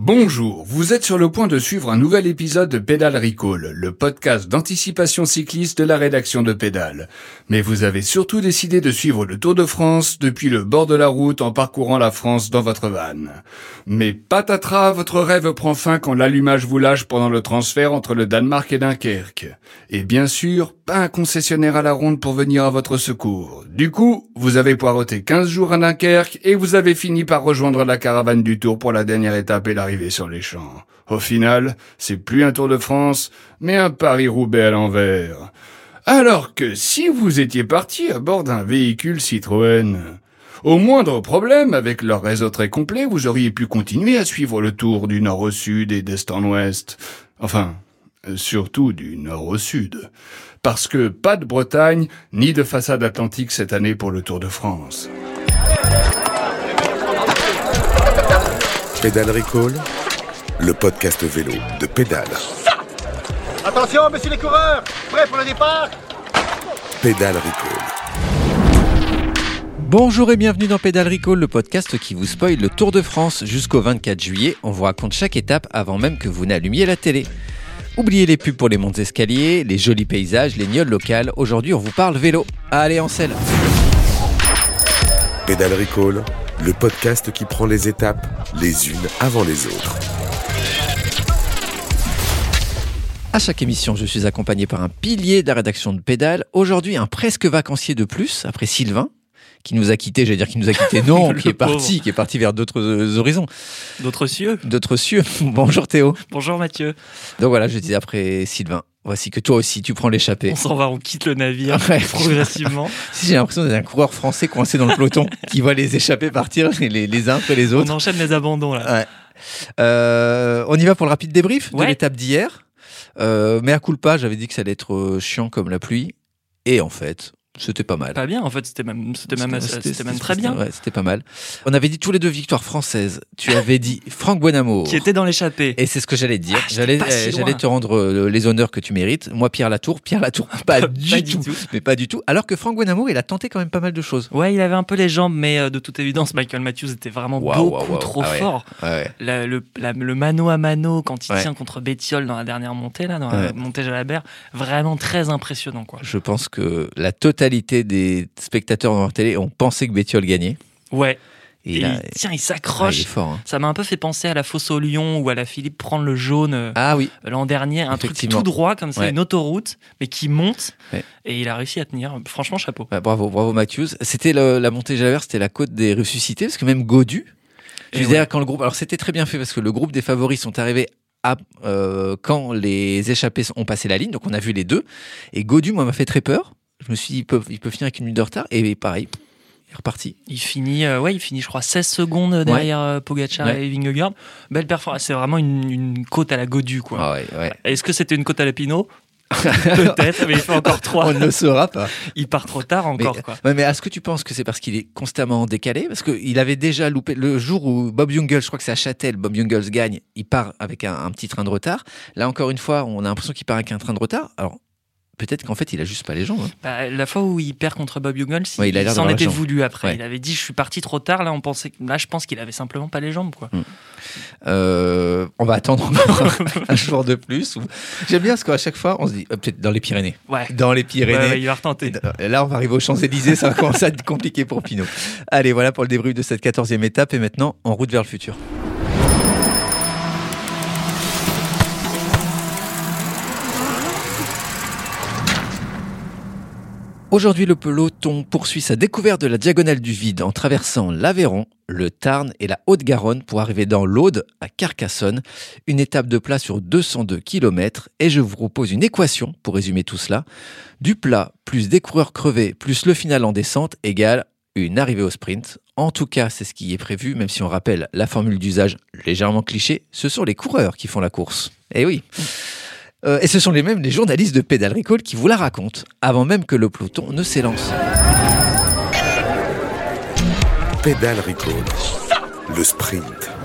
Bonjour, vous êtes sur le point de suivre un nouvel épisode de Pédale Recall, le podcast d'anticipation cycliste de la rédaction de Pédale. Mais vous avez surtout décidé de suivre le Tour de France depuis le bord de la route en parcourant la France dans votre van. Mais patatras, votre rêve prend fin quand l'allumage vous lâche pendant le transfert entre le Danemark et Dunkerque. Et bien sûr, pas un concessionnaire à la ronde pour venir à votre secours. Du coup, vous avez poireauté 15 jours à Dunkerque et vous avez fini par rejoindre la caravane du Tour pour la dernière étape et la sur les champs. Au final, c'est plus un Tour de France, mais un Paris-Roubaix à l'envers. Alors que si vous étiez parti à bord d'un véhicule Citroën, au moindre problème, avec leur réseau très complet, vous auriez pu continuer à suivre le tour du nord au sud et d'est en ouest. Enfin, surtout du nord au sud. Parce que pas de Bretagne, ni de façade atlantique cette année pour le Tour de France. Pédale Recall, le podcast vélo de Pédale. Attention, messieurs les coureurs, prêts pour le départ? Pédale Recall. Bonjour et bienvenue dans Pédale Recall, le podcast qui vous spoil le Tour de France jusqu'au 24 juillet. On vous raconte chaque étape avant même que vous n'allumiez la télé. Oubliez les pubs pour les montes escaliers, les jolis paysages, les gnolles locales. Aujourd'hui, on vous parle vélo. Allez, en selle Pédale Recall, le podcast qui prend les étapes les unes avant les autres. À chaque émission, je suis accompagné par un pilier de la rédaction de Pédale. Aujourd'hui, un presque vacancier de plus, après Sylvain, qui nous a quittés, j'allais dire qui nous a quittés, non, qui est parti, qui est parti vers d'autres horizons. D'autres cieux D'autres cieux. Bonjour Théo. Bonjour Mathieu. Donc voilà, je disais après Sylvain, voici que toi aussi, tu prends l'échappée. On s'en va, on quitte le navire progressivement. si j'ai l'impression d'être un coureur français coincé dans le peloton, qui voit les échappées partir les, les uns après les autres. On enchaîne les abandons là. Ouais. Euh, on y va pour le rapide débrief Ouais. de l'étape d'hier. Euh, mais à culpa, j'avais dit que ça allait être euh, chiant comme la pluie. Et en fait, c'était pas mal. Pas bien, en fait, c'était même, c'était même, C'était- même très bien. Ouais, c'était pas mal. On avait dit tous les deux victoires françaises. Tu avais dit Franck Buenamour. Qui était dans l'échappée. Et c'est ce que j'allais te dire. Ah, j'allais, si euh, j'allais te rendre euh, les honneurs que tu mérites. Moi, Pierre Latour. Pierre Latour, pas, du, Pas du tout, tout. Mais pas du tout. Alors que Franck Buenamour, il a tenté quand même pas mal de choses. Ouais, il avait un peu les jambes, mais euh, de toute évidence, Michael Matthews était vraiment beaucoup trop Ah ouais. fort. Ouais, ouais. La- le, la- le mano à mano quand il tient contre Bétiol dans la dernière montée, là, dans la montée Jalabert, vraiment très impressionnant, quoi. Je pense que la totalité des spectateurs la télé ont pensé que Bétiol gagnait. Ouais. Et Et il tiens, il Ah, s'accroche. hein. Ça m'a un peu fait penser à la fosse au lion ou à la Philippe prendre le jaune. euh, Ah oui. l'an dernier, un truc tout droit comme ça, Ouais. une autoroute, mais qui monte. Ouais. Et il a réussi à tenir. Franchement, chapeau. Ouais, bravo, bravo Matthews. C'était la montée Jalabert, c'était la côte des ressuscités, parce que même Godu, je Et veux dire, quand le groupe, alors c'était très bien fait parce que le groupe des favoris sont arrivés à, euh, quand les échappés ont passé la ligne, donc on a vu les deux. Et Godu, moi, m'a fait très peur. Je me suis dit, il peut, il peut finir avec une minute de retard. Et pareil, il est reparti. Il finit, euh, ouais, il finit, je crois, 16 secondes derrière euh, Pogacar Ouais. et Vingegaard. Belle performance. C'est vraiment une, une côte à la Godu, quoi. Ah ouais. Est-ce que c'était une côte à la Pinot Peut-être, mais il fait encore 3. On ne le saura pas. Il part trop tard Mais, encore, quoi. ouais, mais est-ce que tu penses que c'est parce qu'il est constamment décalé? Parce qu'il avait déjà loupé le jour où Bob Jungels, je crois que c'est à Châtel, Bob Jungels gagne, il part avec un, un petit train de retard. Là, encore une fois, on a l'impression qu'il part avec un train de retard. Alors, peut-être qu'en fait, il a juste pas les jambes. hein. Bah, la fois où il perd contre Bob Jungels, Ouais, il s'en était voulu après. Ouais. Il avait dit je suis parti trop tard. Là, on pensait, là, je pense qu'il avait simplement pas les jambes, quoi. Euh, on va attendre encore un jour de plus. J'aime bien parce qu'à chaque fois, on se dit, euh, peut-être dans les Pyrénées. Ouais. Dans les Pyrénées. il va retenter. Et Là, on va arriver aux Champs-Élysées, ça va commencer à être compliqué pour Pinot. Allez, voilà pour le débrief de cette 14e étape. Et maintenant, en route vers le futur. Aujourd'hui, le peloton poursuit sa découverte de la diagonale du vide en traversant l'Aveyron, le Tarn et la Haute-Garonne pour arriver dans l'Aude à Carcassonne. Une étape de plat sur 202 km. Et je vous propose une équation pour résumer tout cela. Du plat plus des coureurs crevés plus le final en descente égale une arrivée au sprint. En tout cas, c'est ce qui est prévu, même si on rappelle la formule d'usage légèrement cliché, ce sont les coureurs qui font la course. Eh oui. Euh, et ce sont les mêmes les journalistes de Pédale Recall qui vous la racontent, avant même que le peloton ne s'élance. Pédale Recall, le sprint.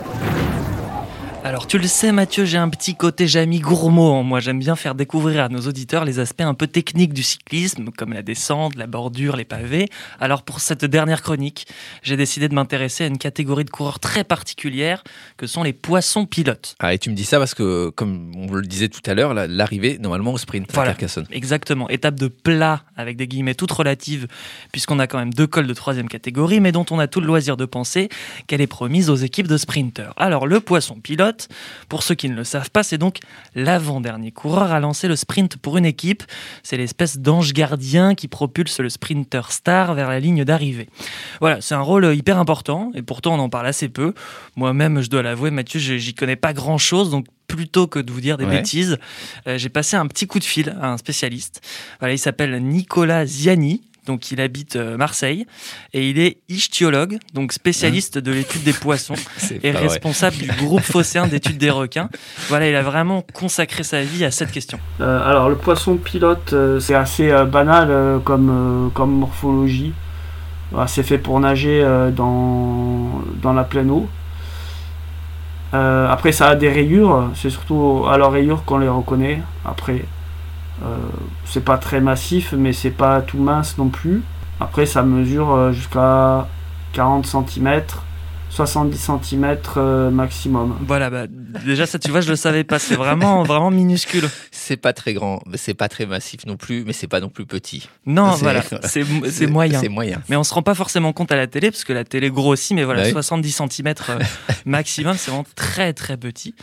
Alors tu le sais Mathieu, j'ai un petit côté Jamie gourmand. en Moi j'aime bien faire découvrir à nos auditeurs les aspects un peu techniques du cyclisme, comme la descente, la bordure, les pavés. Alors pour cette dernière chronique, j'ai décidé de m'intéresser à une catégorie de coureurs très particulière que sont les poissons pilotes. Ah, et tu me dis ça parce que, comme on le disait tout à l'heure, la- l'arrivée normalement au sprint à Voilà. Carcassonne. Exactement, étape de plat avec des guillemets toutes relatives, puisqu'on a quand même deux cols de troisième catégorie, mais dont on a tout le loisir de penser qu'elle est promise aux équipes de sprinteurs. Alors le poisson pilote, pour ceux qui ne le savent pas, c'est donc l'avant-dernier coureur à lancer le sprint pour une équipe. C'est l'espèce d'ange gardien qui propulse le sprinter star vers la ligne d'arrivée. Voilà, c'est un rôle hyper important, et pourtant on en parle assez peu. Moi-même, je dois l'avouer, Mathieu, j'y connais pas grand-chose, donc plutôt que de vous dire des Ouais. bêtises, euh, j'ai passé un petit coup de fil à un spécialiste. Voilà, il s'appelle Nicolas Ziani. Donc, il habite euh, Marseille et il est ichthyologue, donc spécialiste de l'étude des poissons et vrai. responsable du groupe phocéen d'études des requins. Voilà, il a vraiment consacré sa vie à cette question. Euh, alors le poisson pilote, euh, c'est assez euh, banal euh, comme, euh, comme morphologie. Voilà, c'est fait pour nager euh, dans, dans la pleine eau. Euh, après ça a des rayures, c'est surtout à leurs rayures qu'on les reconnaît. Après, c'est pas très massif, mais c'est pas tout mince non plus. Après ça mesure euh, jusqu'à 40 cm, 70 cm euh, maximum. Voilà, bah, déjà, ça, tu vois, je le savais pas. C'est vraiment, vraiment minuscule. C'est pas très grand, c'est pas très massif non plus, mais c'est pas non plus petit. Non, C'est- voilà, c'est c'est moyen. C'est moyen. Mais on se rend pas forcément compte à la télé, parce que la télé grossit, mais voilà, Ouais. 70 cm maximum, c'est vraiment très très petit.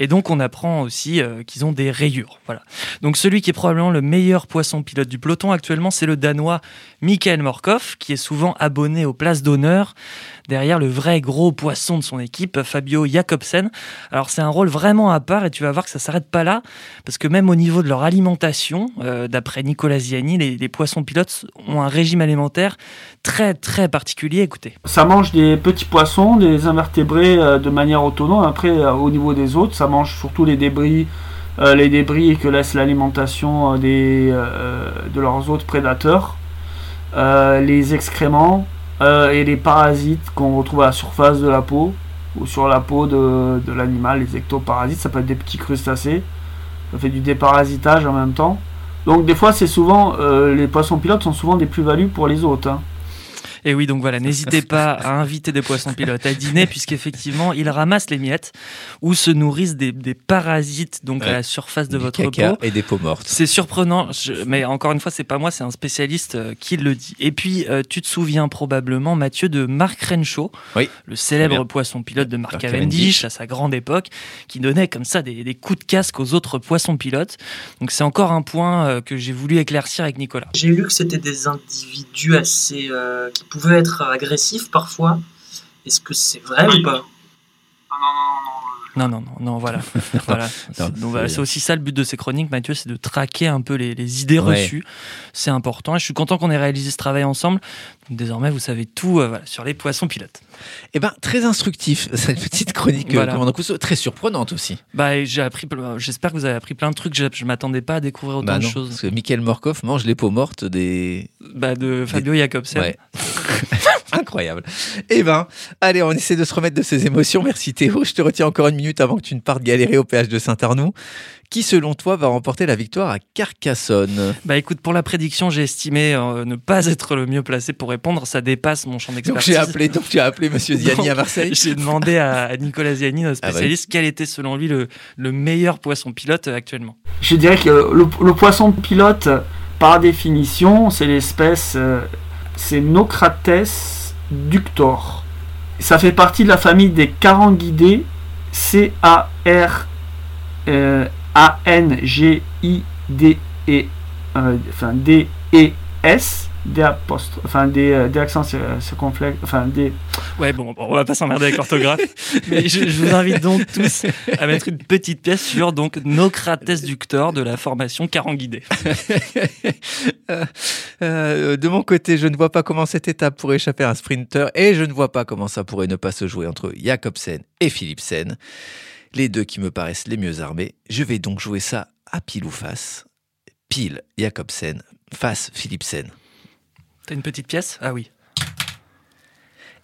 Et donc on apprend aussi euh, qu'ils ont des rayures. Voilà. Donc celui qui est probablement le meilleur poisson pilote du peloton actuellement, c'est le Danois Michael Morkov, qui est souvent abonné aux places d'honneur derrière le vrai gros poisson de son équipe, Fabio Jacobsen. Alors c'est un rôle vraiment à part et tu vas voir que ça s'arrête pas là, parce que même au niveau de leur alimentation, euh, d'après Nicolas Ziani, les, poissons pilotes ont un régime alimentaire très très particulier. Écoutez. Ça mange des petits poissons, des invertébrés euh, de manière autonome. Après, euh, au niveau des autres, ça mange surtout les débris, les débris que laisse l'alimentation des, de leurs autres prédateurs, les excréments euh, et les parasites qu'on retrouve à la surface de la peau ou sur la peau de, l'animal, les ectoparasites. Ça peut être des petits crustacés. Ça fait du déparasitage en même temps. Donc des fois, c'est souvent euh, les poissons pilotes sont souvent des plus-values pour les autres. hein. Et oui, donc voilà, n'hésitez pas à inviter des poissons pilotes à dîner, puisqu'effectivement, ils ramassent les miettes ou se nourrissent des, des parasites donc à la surface de Du votre caca peau. et des peaux mortes. C'est surprenant, je- mais encore une fois, c'est pas moi, c'est un spécialiste euh, qui le dit. Et puis, euh, tu te souviens probablement, Mathieu, de Mark Renshaw, Oui. le célèbre poisson pilote de Mark Mark Cavendish, Cavendish. à sa grande époque, qui donnait comme ça des, des coups de casque aux autres poissons pilotes. Donc, c'est encore un point euh, que j'ai voulu éclaircir avec Nicolas. J'ai lu que c'était des individus assez euh, qui pouvaient être agressifs parfois. Est-ce que c'est vrai ou pas? Non, non, non, non, voilà. voilà. Non, Donc, voilà, c'est- aussi ça le but de ces chroniques, Mathieu, c'est de traquer un peu les, les idées Ouais. reçues. C'est important. Et je suis content qu'on ait réalisé ce travail ensemble. Désormais, vous savez tout euh, voilà, sur les poissons pilotes. Eh ben, très instructif, cette petite chronique euh, Voilà. Commandant Cousteau. Très surprenante aussi. Bah, et j'ai appris. ple- J'espère que vous avez appris plein de trucs. Je, je m'attendais pas à découvrir autant Bah de choses. parce que Michael Morkov mange les peaux mortes des... Bah, de Fabio Jacobsen. Ouais. Incroyable. Eh ben, allez, on essaie de se remettre de ses émotions. Merci Théo. Je te retiens encore une minute avant que tu ne partes galérer au péage de Saint-Arnoux. Qui, selon toi, va remporter la victoire à Carcassonne Bah, écoute, pour la prédiction, j'ai estimé euh, ne pas être le mieux placé pour répondre. Ça dépasse mon champ Donc d'expertise. j'ai appelé, donc tu as appelé Monsieur Ziani à Marseille. J'ai demandé à, Nicolas Ziani, notre Ah ouais. spécialiste, quel était selon lui le, le meilleur poisson pilote euh, actuellement. Je dirais que le, le poisson pilote, par définition, c'est l'espèce, euh, c'est Nocrates ductor. Ça fait partie de la famille des caranguidés, C-A-R euh, A-N-G-I-D-E, euh, enfin D-E-S, D apostrophe, enfin des, euh, des accents cir- circonflexes, enfin des, Ouais, bon, on va pas s'emmerder avec l'orthographe. mais je, je vous invite donc tous à mettre une petite pièce sur donc Nocrates ductor de la formation Caranguidé. Euh, euh, de mon côté, je ne vois pas comment cette étape pourrait échapper à un sprinter et je ne vois pas comment ça pourrait ne pas se jouer entre Jacobsen et Philipsen, les deux qui me paraissent les mieux armés. Je vais donc jouer ça à pile ou face. Pile Jacobsen, face Philipsen. T'as une petite pièce? Ah oui.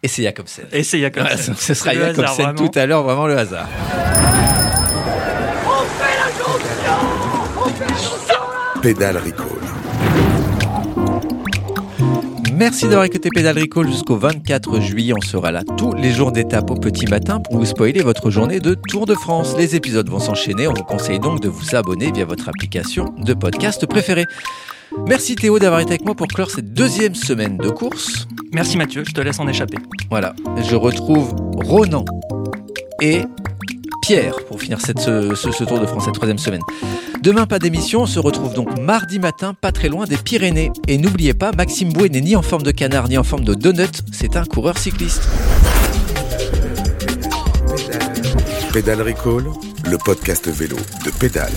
Et c'est Jacobsen. Et c'est Jacobsen. ce sera Le hasard, Jacobsen tout à l'heure, vraiment le hasard. Pédale Recall. Merci d'avoir écouté Pédale Recall jusqu'au 24 juillet. On sera là tous les jours d'étape au petit matin pour vous spoiler votre journée de Tour de France. Les épisodes vont s'enchaîner. On vous conseille donc de vous abonner via votre application de podcast préférée. Merci Théo d'avoir été avec moi pour clore cette deuxième semaine de course. Merci Mathieu, je te laisse en échapper. Voilà, je retrouve Ronan et Pierre pour finir cette, ce, ce- ce Tour de France, cette troisième semaine. Demain, pas d'émission, on se retrouve donc mardi matin, pas très loin des Pyrénées. Et n'oubliez pas, Maxime Bouet n'est ni en forme de canard ni en forme de donut, c'est un coureur cycliste. Pédale Recall, le podcast vélo de Pédale.